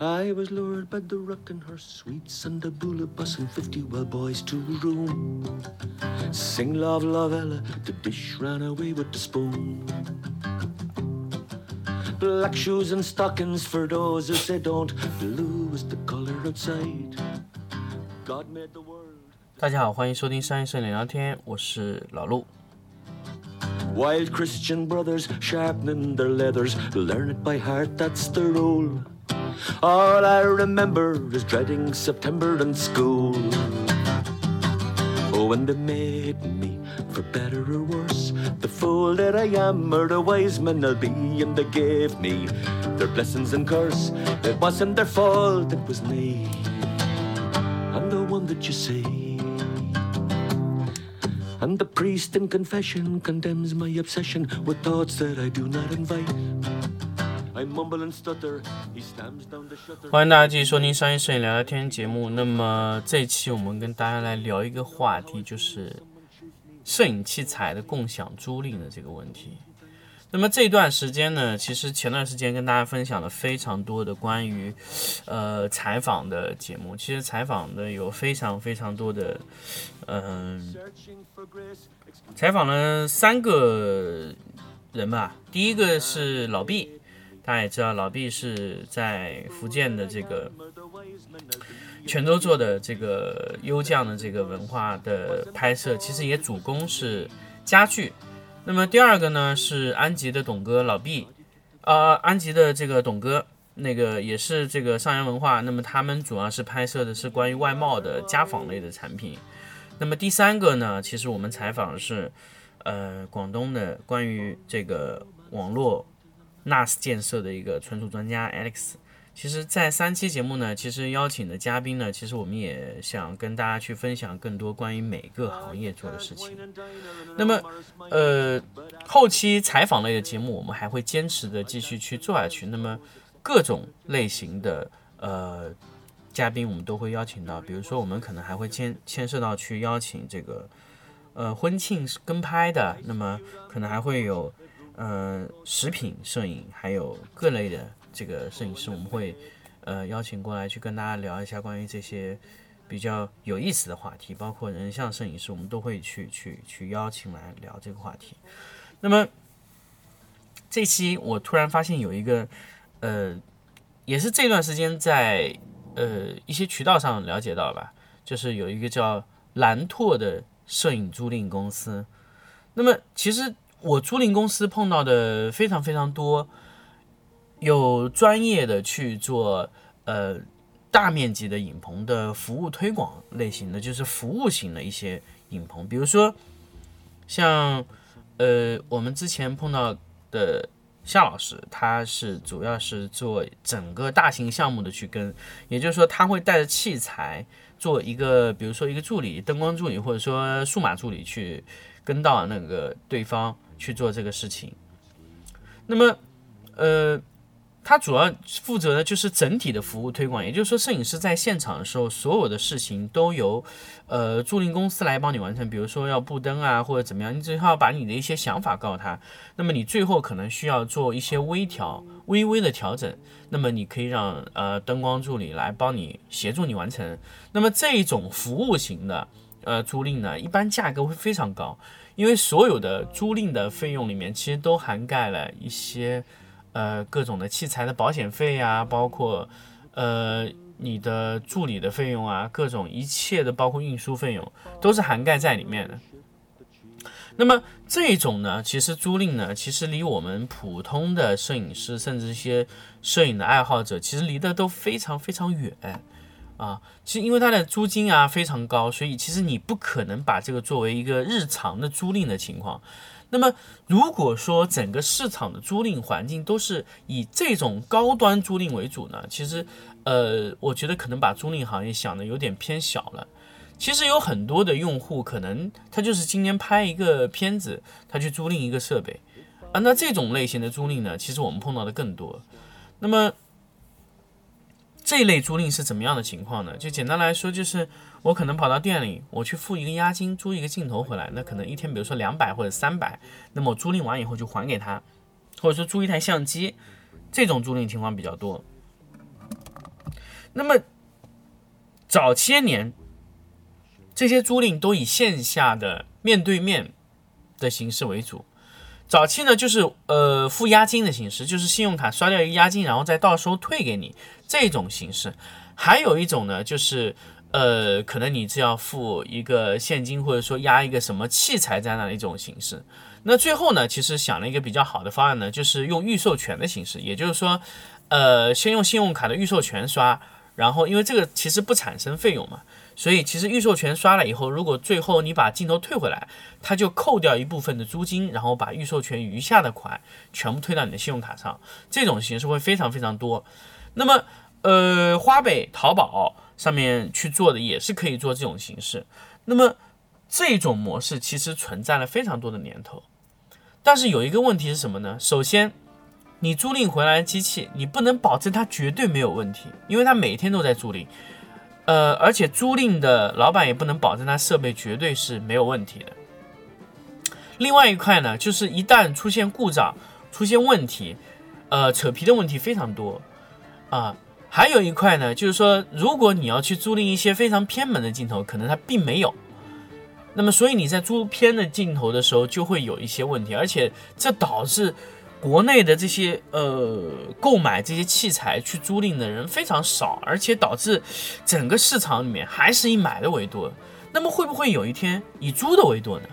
I was lured by the rocking her sweets and the bula bus and fifty well boys to room. Sing love, love Ella, the dish ran away with the spoon. Black shoes and stockings for those who say don't. Blue is the color outside. God made the world. 大家好，欢迎收听商业摄影聊天，我是老陆。 Wild Christian brothers sharpening their leathers, learn it by heart, that's the rule. All I remember is dreading September and school. Oh, when they made me, for better or worse, the fool that I am, or the wise man I'll be, and they gave me their blessings and curse. It wasn't their fault, it was me. I'm the one that you see. And the priest in confession condemns my obsession with thoughts that I do not invite. 欢迎大家继续收听商业摄影聊聊天节目。那么这一期我们跟大家来聊一个话题，就是摄影器材的共享租赁的这个问题。那么这段时间呢，其实前段时间跟大家分享了非常多的关于呃采访的节目。其实采访的有非常非常多的，嗯、采访了三个人吧。第一个是老毕，大家也知道，老毕是在福建的这个泉州做的这个优匠的这个文化的拍摄，其实也主攻是家具。那么第二个呢是安吉的董哥老毕，呃，安吉的这个董哥，那个也是这个上洋文化。那么他们主要是拍摄的是关于外贸的家纺类的产品。那么第三个呢，其实我们采访的是呃广东的关于这个网络 NAS 建设的一个存储专家 Alex。其实，在三期节目呢，其实邀请的嘉宾呢，其实我们也想跟大家去分享更多关于每个行业做的事情。那么，呃，后期采访类的节目，我们还会坚持的继续去做下去。那么，各种类型的呃嘉宾，我们都会邀请到，比如说，我们可能还会牵牵涉到去邀请这个呃婚庆跟拍的，那么可能还会有呃食品摄影，还有各类的这个摄影师，我们会呃邀请过来去跟大家聊一下关于这些比较有意思的话题，包括人像摄影师，我们都会去去去邀请来聊这个话题。那么这期我突然发现有一个呃，也是这段时间在呃一些渠道上了解到吧，就是有一个叫蓝拓的摄影租赁公司。那么其实我租赁公司碰到的非常非常多，有专业的去做呃大面积的影棚的服务推广类型的，就是服务型的一些影棚，比如说像呃我们之前碰到的夏老师，他是主要是做整个大型项目的去跟，也就是说他会带着器材做一个，比如说一个助理、灯光助理或者说数码助理去跟到那个对方去做这个事情。那么，呃，他主要负责的就是整体的服务推广，也就是说，摄影师在现场的时候，所有的事情都由呃租赁公司来帮你完成。比如说要布灯啊，或者怎么样，你只要把你的一些想法告诉他，那么你最后可能需要做一些微调、微微的调整，那么你可以让呃灯光助理来帮你协助你完成。那么这种服务型的呃租赁呢，一般价格会非常高，因为所有的租赁的费用里面其实都涵盖了一些呃各种的器材的保险费啊，包括呃你的助理的费用啊，各种一切的包括运输费用都是涵盖在里面的。那么这种呢，其实租赁呢，其实离我们普通的摄影师，甚至一些摄影的爱好者，其实离得都非常非常远啊。其实因为它的租金啊非常高，所以其实你不可能把这个作为一个日常的租赁的情况。那么如果说整个市场的租赁环境都是以这种高端租赁为主呢，其实呃，我觉得可能把租赁行业想的有点偏小了。其实有很多的用户，可能他就是今年拍一个片子，他去租赁一个设备啊。那这种类型的租赁呢，其实我们碰到的更多。那么这类租赁是怎么样的情况呢？就简单来说，就是我可能跑到店里，我去付一个押金，租一个镜头回来，那可能一天比如说两百或者三百，那么租赁完以后就还给他，或者说租一台相机，这种租赁情况比较多。那么早些年，这些租赁都以线下的面对面的形式为主。早期呢，就是呃付押金的形式，就是信用卡刷掉一个押金，然后再到时候退给你这种形式。还有一种呢，就是呃可能你是要付一个现金，或者说押一个什么器材在那的一种形式。那最后呢，其实想了一个比较好的方案呢，就是用预授权的形式，也就是说，呃先用信用卡的预授权刷，然后因为这个其实不产生费用嘛。所以其实预授权刷了以后，如果最后你把镜头退回来，它就扣掉一部分的租金，然后把预授权余下的款全部退到你的信用卡上。这种形式会非常非常多。那么，呃，花呗、淘宝上面去做的也是可以做这种形式。那么这种模式其实存在了非常多的年头，但是有一个问题是什么呢？首先，你租赁回来的机器，你不能保证它绝对没有问题，因为它每天都在租赁。呃，而且租赁的老板也不能保证他设备绝对是没有问题的。另外一块呢，就是一旦出现故障、出现问题，呃，扯皮的问题非常多啊。还有一块呢，就是说，如果你要去租赁一些非常偏门的镜头，可能它并没有。那么，所以你在租偏的镜头的时候，就会有一些问题，而且这导致。国内的这些呃购买这些器材去租赁的人非常少，而且导致整个市场里面还是以买的为多。那么会不会有一天以租的为多呢？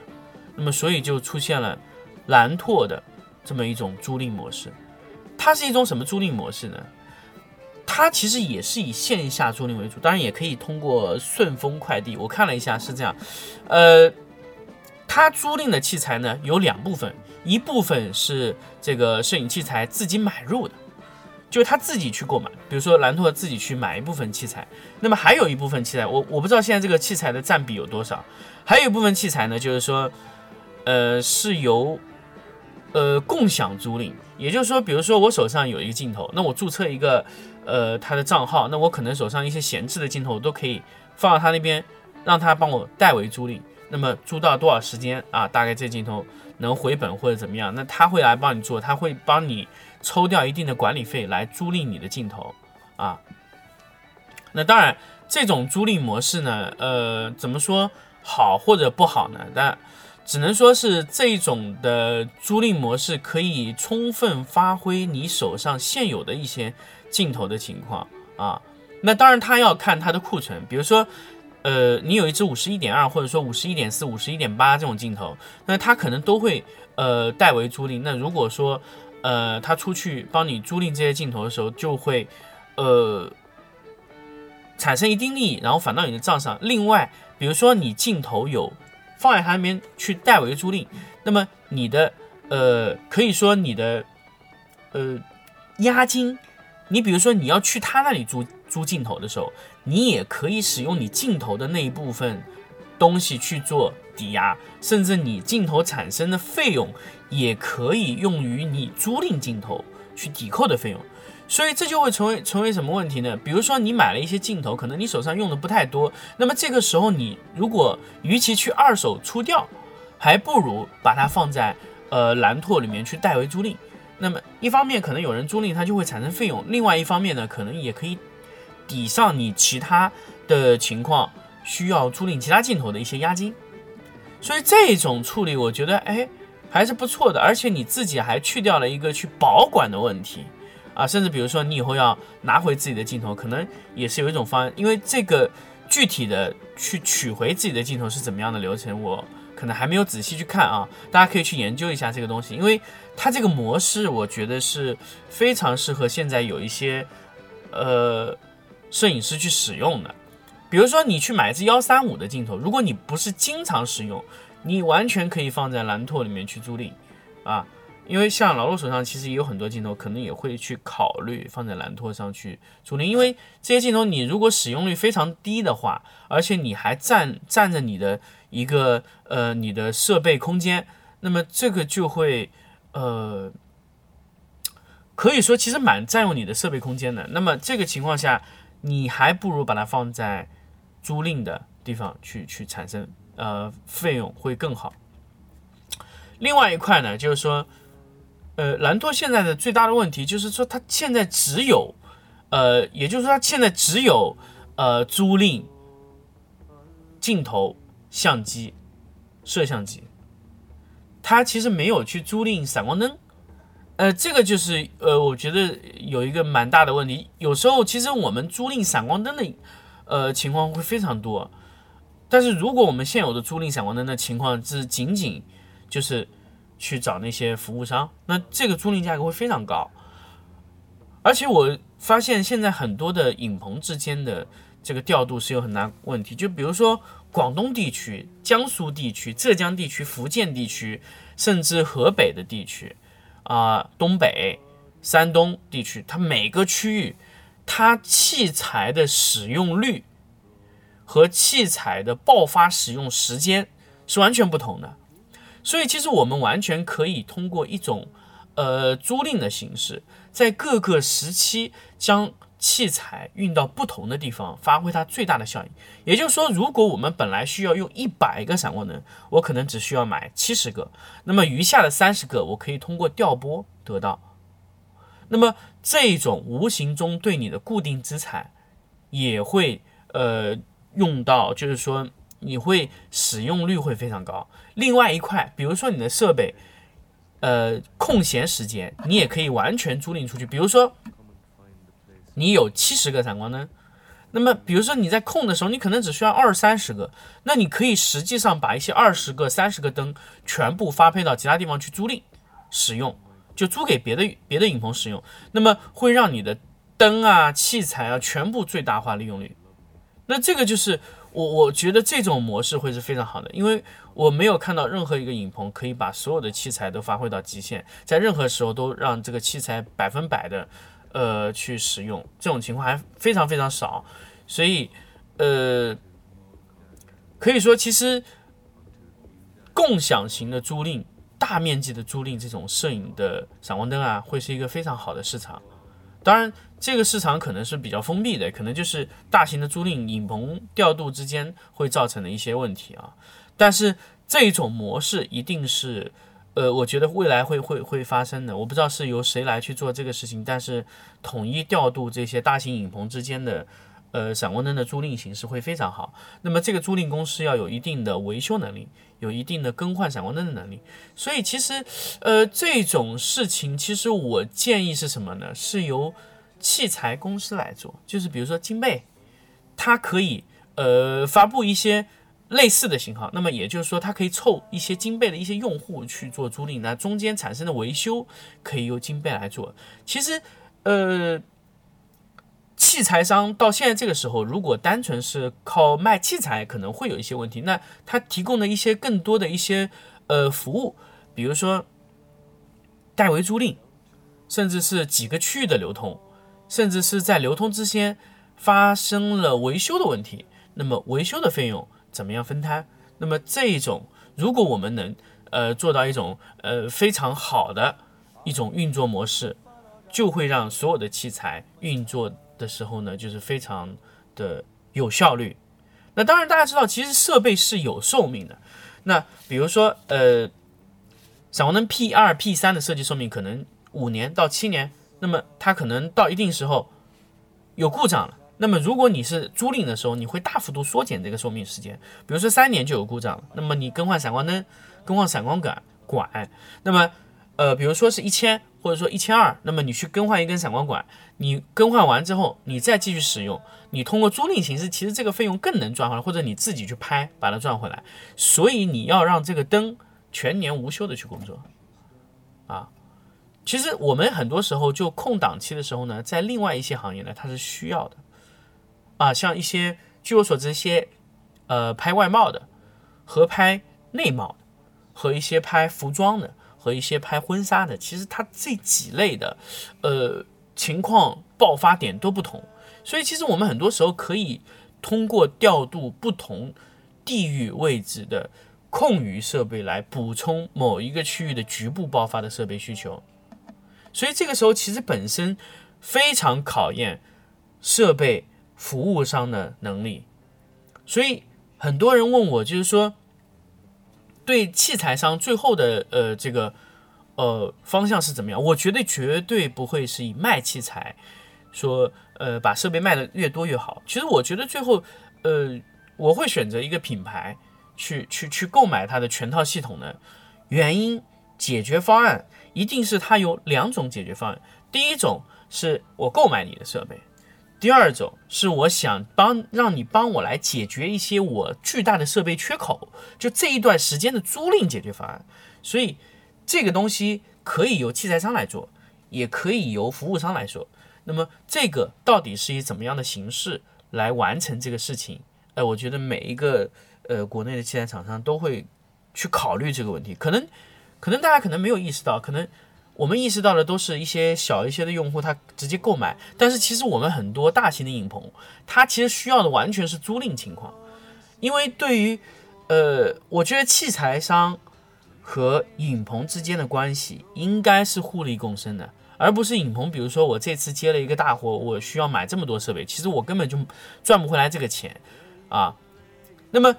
那么所以就出现了蓝拓的这么一种租赁模式。它是一种什么租赁模式呢？它其实也是以线下租赁为主，当然也可以通过顺丰快递。我看了一下是这样，呃，它租赁的器材呢有两部分。一部分是这个摄影器材自己买入的，就是他自己去购买，比如说兰拓自己去买一部分器材，那么还有一部分器材，我我不知道现在这个器材的占比有多少，还有一部分器材呢，就是说，呃，是由呃共享租赁，也就是说，比如说我手上有一个镜头，那我注册一个呃他的账号，那我可能手上一些闲置的镜头都可以放到他那边，让他帮我代为租赁，那么租到多少时间啊？大概这镜头。能回本或者怎么样，那他会来帮你做，他会帮你抽掉一定的管理费来租赁你的镜头啊。那当然，这种租赁模式呢，呃，怎么说好或者不好呢？但只能说是这种的租赁模式可以充分发挥你手上现有的一些镜头的情况啊。那当然，他要看他的库存，比如说。呃，你有一支五十一点二，或者说五十一点四、五十一点八这种镜头，那他可能都会呃代为租赁。那如果说呃他出去帮你租赁这些镜头的时候，就会呃产生一定利益，然后返到你的账上。另外，比如说你镜头有放在他那边去代为租赁，那么你的呃可以说你的呃押金，你比如说你要去他那里租租镜头的时候。你也可以使用你镜头的那一部分东西去做抵押，甚至你镜头产生的费用也可以用于你租赁镜头去抵扣的费用。所以这就会成为成为什么问题呢？比如说你买了一些镜头，可能你手上用的不太多，那么这个时候你如果与其去二手出掉，还不如把它放在呃蓝拓里面去代为租赁。那么一方面可能有人租赁它就会产生费用，另外一方面呢，可能也可以。抵上你其他的情况需要租赁其他镜头的一些押金，所以这种处理我觉得哎还是不错的，而且你自己还去掉了一个去保管的问题啊，甚至比如说你以后要拿回自己的镜头，可能也是有一种方案，因为这个具体的去取回自己的镜头是怎么样的流程，我可能还没有仔细去看啊，大家可以去研究一下这个东西，因为它这个模式我觉得是非常适合现在有一些呃。摄影师去使用的，比如说你去买一支幺三五的镜头，如果你不是经常使用，你完全可以放在蓝拓里面去租赁啊，因为像老陆手上其实也有很多镜头，可能也会去考虑放在蓝拓上去租赁，因为这些镜头你如果使用率非常低的话，而且你还占占着你的一个呃你的设备空间，那么这个就会呃可以说其实蛮占用你的设备空间的，那么这个情况下。你还不如把它放在租赁的地方去去产生，呃，费用会更好。另外一块呢，就是说，呃，兰拓现在的最大的问题就是说，它现在只有呃，也就是说，它现在只有呃租赁镜头、相机、摄像机，它其实没有去租赁闪光灯。呃，这个就是呃，我觉得有一个蛮大的问题。有时候其实我们租赁闪光灯的呃情况会非常多，但是如果我们现有的租赁闪光灯的情况是仅仅就是去找那些服务商，那这个租赁价格会非常高。而且我发现现在很多的影棚之间的这个调度是有很大问题，就比如说广东地区、江苏地区、浙江地区、福建地区，甚至河北的地区，啊，东北、山东地区，它每个区域，它器材的使用率和器材的爆发使用时间是完全不同的，所以其实我们完全可以通过一种呃租赁的形式。在各个时期将器材运到不同的地方，发挥它最大的效应。也就是说，如果我们本来需要用一百个闪光灯，我可能只需要买七十个，那么余下的三十个我可以通过调拨得到。那么这种无形中对你的固定资产也会呃用到，就是说你会使用率会非常高。另外一块，比如说你的设备。呃，空闲时间你也可以完全租赁出去。比如说，你有七十个闪光灯，那么比如说你在空的时候，你可能只需要二三十个，那你可以实际上把一些二十个、三十个灯全部发配到其他地方去租赁使用，就租给别的别的影棚使用，那么会让你的灯啊、器材啊全部最大化利用率。那这个就是我我觉得这种模式会是非常好的，因为。我没有看到任何一个影棚可以把所有的器材都发挥到极限，在任何时候都让这个器材百分百的，呃，去使用，这种情况还非常非常少。所以，呃，可以说，其实共享型的租赁、大面积的租赁这种摄影的闪光灯啊，会是一个非常好的市场。当然，这个市场可能是比较封闭的，可能就是大型的租赁影棚调度之间会造成的一些问题啊。但是这种模式一定是，呃，我觉得未来会会会发生的。我不知道是由谁来去做这个事情，但是统一调度这些大型影棚之间的，呃，闪光灯的租赁形式会非常好。那么这个租赁公司要有一定的维修能力，有一定的更换闪光灯的能力。所以其实，呃，这种事情其实我建议是什么呢？是由器材公司来做，就是比如说金贝，它可以呃发布一些。类似的型号，那么也就是说，它可以凑一些金贝的一些用户去做租赁，那中间产生的维修可以由金贝来做。其实，呃，器材商到现在这个时候，如果单纯是靠卖器材，可能会有一些问题。那它提供的一些更多的一些呃服务，比如说代为租赁，甚至是几个区域的流通，甚至是在流通之间发生了维修的问题，那么维修的费用。怎么样分摊？那么这种，如果我们能呃做到一种呃非常好的一种运作模式，就会让所有的器材运作的时候呢，就是非常的有效率。那当然，大家知道，其实设备是有寿命的。那比如说，呃，闪光灯 P 二、P 三的设计寿命可能五年到七年，那么它可能到一定时候有故障了。那么，如果你是租赁的时候，你会大幅度缩减这个寿命时间。比如说三年就有故障了，那么你更换闪光灯、更换闪光管管，那么呃，比如说是一千或者说一千二，那么你去更换一根闪光管，你更换完之后，你再继续使用，你通过租赁形式，其实这个费用更能赚回来，或者你自己去拍把它赚回来。所以你要让这个灯全年无休的去工作啊。其实我们很多时候就空档期的时候呢，在另外一些行业呢，它是需要的。啊，像一些据我所知，一些呃拍外贸的，和拍内贸的，和一些拍服装的，和一些拍婚纱的，其实它这几类的，呃情况爆发点都不同。所以其实我们很多时候可以通过调度不同地域位置的空余设备来补充某一个区域的局部爆发的设备需求。所以这个时候其实本身非常考验设备。服务商的能力，所以很多人问我，就是说，对器材商最后的呃这个呃方向是怎么样？我觉得绝对不会是以卖器材说呃把设备卖的越多越好。其实我觉得最后呃我会选择一个品牌去去去购买它的全套系统的原因解决方案一定是它有两种解决方案，第一种是我购买你的设备。第二种是我想帮让你帮我来解决一些我巨大的设备缺口，就这一段时间的租赁解决方案。所以这个东西可以由器材商来做，也可以由服务商来做。那么这个到底是以怎么样的形式来完成这个事情？呃，我觉得每一个呃国内的器材厂商都会去考虑这个问题。可能可能大家可能没有意识到，可能。我们意识到的都是一些小一些的用户，他直接购买。但是其实我们很多大型的影棚，它其实需要的完全是租赁情况。因为对于，呃，我觉得器材商和影棚之间的关系应该是互利共生的，而不是影棚。比如说我这次接了一个大活，我需要买这么多设备，其实我根本就赚不回来这个钱啊。那么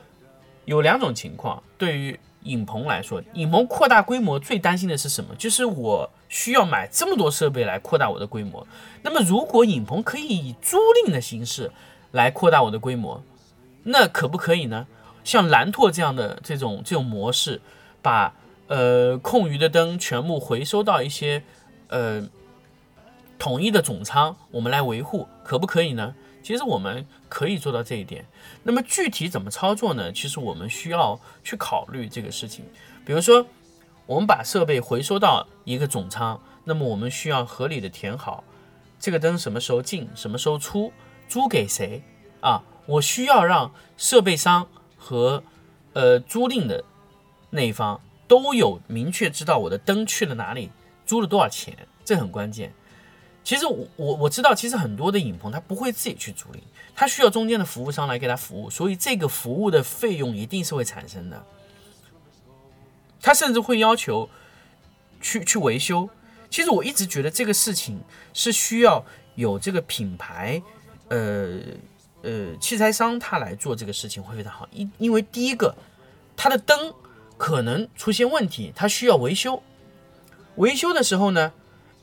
有两种情况，对于。影棚来说，影棚扩大规模最担心的是什么？就是我需要买这么多设备来扩大我的规模。那么，如果影棚可以以租赁的形式来扩大我的规模，那可不可以呢？像蓝拓这样的这种这种模式，把呃空余的灯全部回收到一些呃统一的总仓，我们来维护，可不可以呢？其实我们可以做到这一点。那么具体怎么操作呢？其实我们需要去考虑这个事情。比如说，我们把设备回收到一个总仓，那么我们需要合理的填好这个灯什么时候进，什么时候出，租给谁啊？我需要让设备商和呃租赁的那一方都有明确知道我的灯去了哪里，租了多少钱，这很关键。其实我我我知道，其实很多的影棚他不会自己去租赁，他需要中间的服务商来给他服务，所以这个服务的费用一定是会产生的。他甚至会要求去去维修。其实我一直觉得这个事情是需要有这个品牌，呃呃器材商他来做这个事情会非常好。因因为第一个，他的灯可能出现问题，他需要维修。维修的时候呢？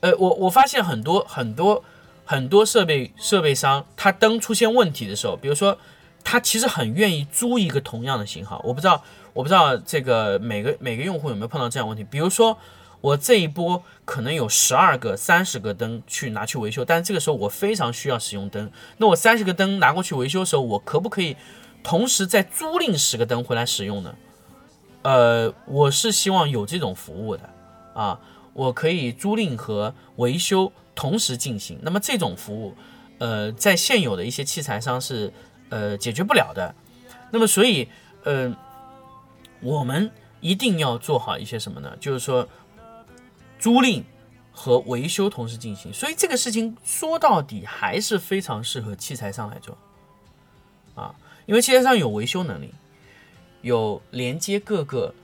呃，我我发现很多很多很多设备设备商，他灯出现问题的时候，比如说他其实很愿意租一个同样的型号，我不知道我不知道这个每个每个用户有没有碰到这样问题。比如说我这一波可能有十二个、三十个灯去拿去维修，但是这个时候我非常需要使用灯，那我三十个灯拿过去维修的时候，我可不可以同时再租赁十个灯回来使用呢？呃，我是希望有这种服务的啊。我可以租赁和维修同时进行，那么这种服务，呃，在现有的一些器材商是呃解决不了的。那么所以，呃，我们一定要做好一些什么呢？就是说，租赁和维修同时进行。所以这个事情说到底还是非常适合器材商来做啊，因为器材商有维修能力，有连接各个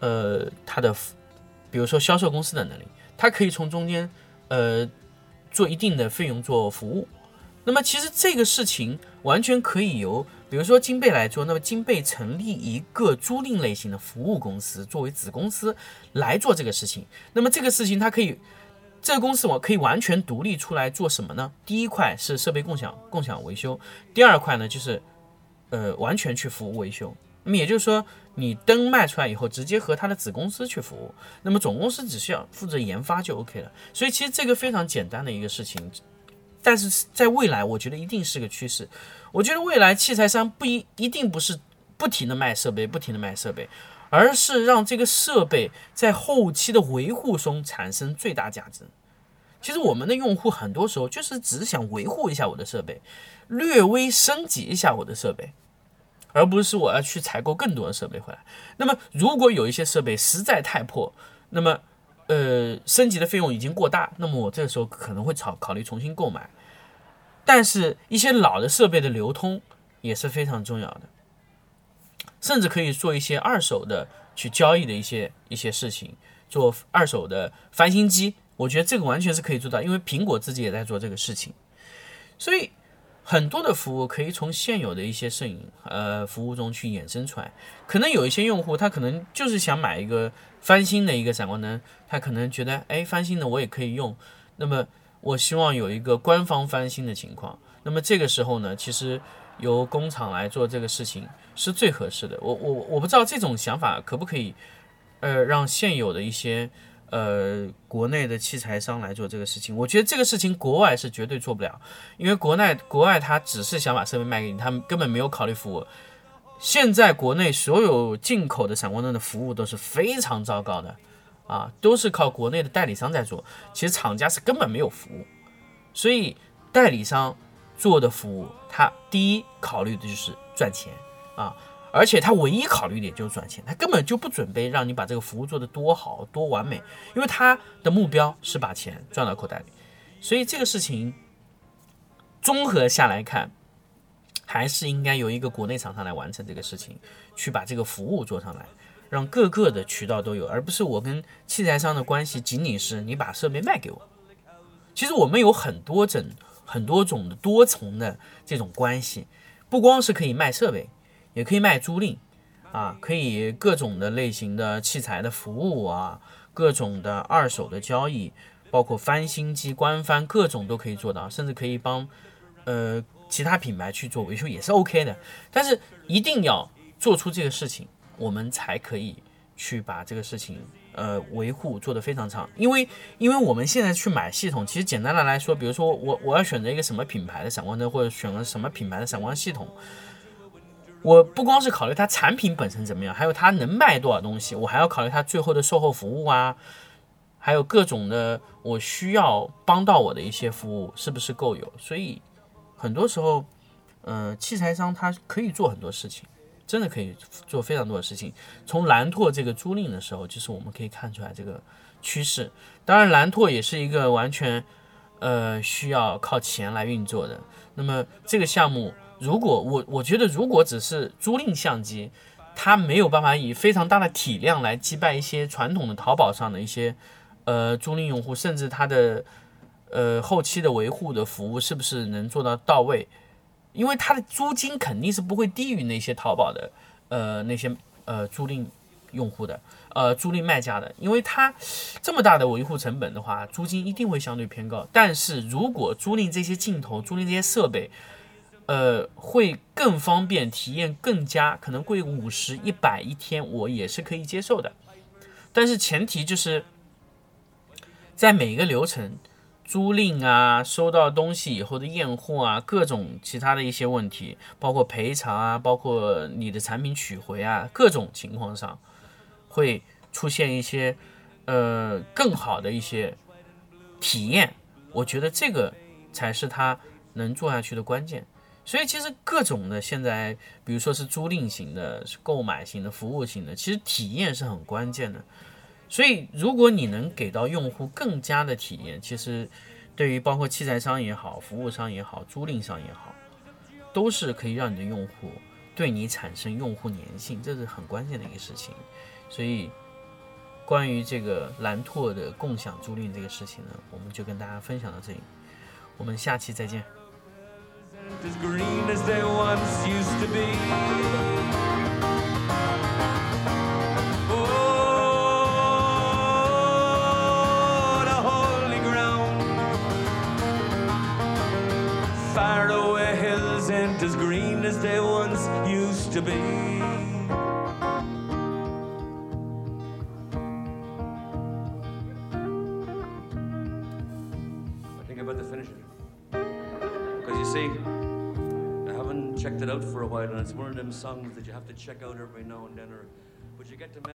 呃它的。比如说销售公司的能力，它可以从中间，呃，做一定的费用做服务。那么其实这个事情完全可以由，比如说金贝来做。那么金贝成立一个租赁类型的服务公司作为子公司来做这个事情。那么这个事情它可以，这个公司我可以完全独立出来做什么呢？第一块是设备共享、共享维修；第二块呢就是，呃，完全去服务维修。那么也就是说。你灯卖出来以后，直接和他的子公司去服务，那么总公司只需要负责研发就 OK 了。所以其实这个非常简单的一个事情，但是在未来，我觉得一定是个趋势。我觉得未来器材商不一一定不是不停的卖设备，不停的卖设备，而是让这个设备在后期的维护中产生最大价值。其实我们的用户很多时候就是只想维护一下我的设备，略微升级一下我的设备。而不是我要去采购更多的设备回来。那么，如果有一些设备实在太破，那么，呃，升级的费用已经过大，那么我这个时候可能会考考虑重新购买。但是，一些老的设备的流通也是非常重要的，甚至可以做一些二手的去交易的一些一些事情，做二手的翻新机。我觉得这个完全是可以做到，因为苹果自己也在做这个事情，所以。很多的服务可以从现有的一些摄影呃服务中去衍生出来，可能有一些用户他可能就是想买一个翻新的一个闪光灯，他可能觉得哎翻新的我也可以用，那么我希望有一个官方翻新的情况。那么这个时候呢，其实由工厂来做这个事情是最合适的。我我我不知道这种想法可不可以，呃，让现有的一些呃国内的器材商来做这个事情。我觉得这个事情国外是绝对做不了，因为国内国外他只是想把设备卖给你，他们根本没有考虑服务。现在国内所有进口的闪光灯的服务都是非常糟糕的，啊，都是靠国内的代理商在做，其实厂家是根本没有服务，所以代理商做的服务，他第一考虑的就是赚钱啊，而且他唯一考虑的点就是赚钱，他根本就不准备让你把这个服务做得多好多完美，因为他的目标是把钱赚到口袋里，所以这个事情综合下来看。还是应该由一个国内厂商来完成这个事情，去把这个服务做上来，让各个的渠道都有，而不是我跟器材商的关系仅仅是你把设备卖给我。其实我们有很多种、很多种的多重的这种关系，不光是可以卖设备，也可以卖租赁啊，可以各种的类型的器材的服务啊，各种的二手的交易，包括翻新机、官翻，各种都可以做到，甚至可以帮呃。其他品牌去做维修也是 OK 的，但是一定要做出这个事情，我们才可以去把这个事情呃维护做得非常长。因为因为我们现在去买系统，其实简单的来说，比如说我我要选择一个什么品牌的闪光灯，或者选择什么品牌的闪光系统，我不光是考虑它产品本身怎么样，还有它能卖多少东西，我还要考虑它最后的售后服务啊，还有各种的我需要帮到我的一些服务是不是够有，所以。很多时候，呃，器材商他可以做很多事情，真的可以做非常多的事情。从蓝拓这个租赁的时候，就是我们可以看出来这个趋势。当然，蓝拓也是一个完全呃需要靠钱来运作的。那么这个项目，如果我我觉得如果只是租赁相机，它没有办法以非常大的体量来击败一些传统的淘宝上的一些呃租赁用户，甚至它的。呃，后期的维护的服务是不是能做到到位？因为它的租金肯定是不会低于那些淘宝的，呃，那些呃租赁用户的，呃，租赁卖家的，因为它这么大的维护成本的话，租金一定会相对偏高。但是如果租赁这些镜头、租赁这些设备，呃，会更方便，体验更佳，可能贵五十、一百一天，我也是可以接受的。但是前提就是在每个流程。租赁啊，收到东西以后的验货啊，各种其他的一些问题，包括赔偿啊，包括你的产品取回啊，各种情况上会出现一些呃更好的一些体验。我觉得这个才是他能做下去的关键。所以其实各种的现在，比如说是租赁型的、是购买型的、服务型的，其实体验是很关键的。所以，如果你能给到用户更加的体验，其实对于包括器材商也好、服务商也好、租赁商也好，都是可以让你的用户对你产生用户粘性，这是很关键的一个事情。所以，关于这个蓝拓的共享租赁这个事情呢，我们就跟大家分享到这里，我们下期再见。As green as they once used to be. Oh, the holy ground. Hills as green as they once used to be. Songs that you have to check out every now and then, or but you get to.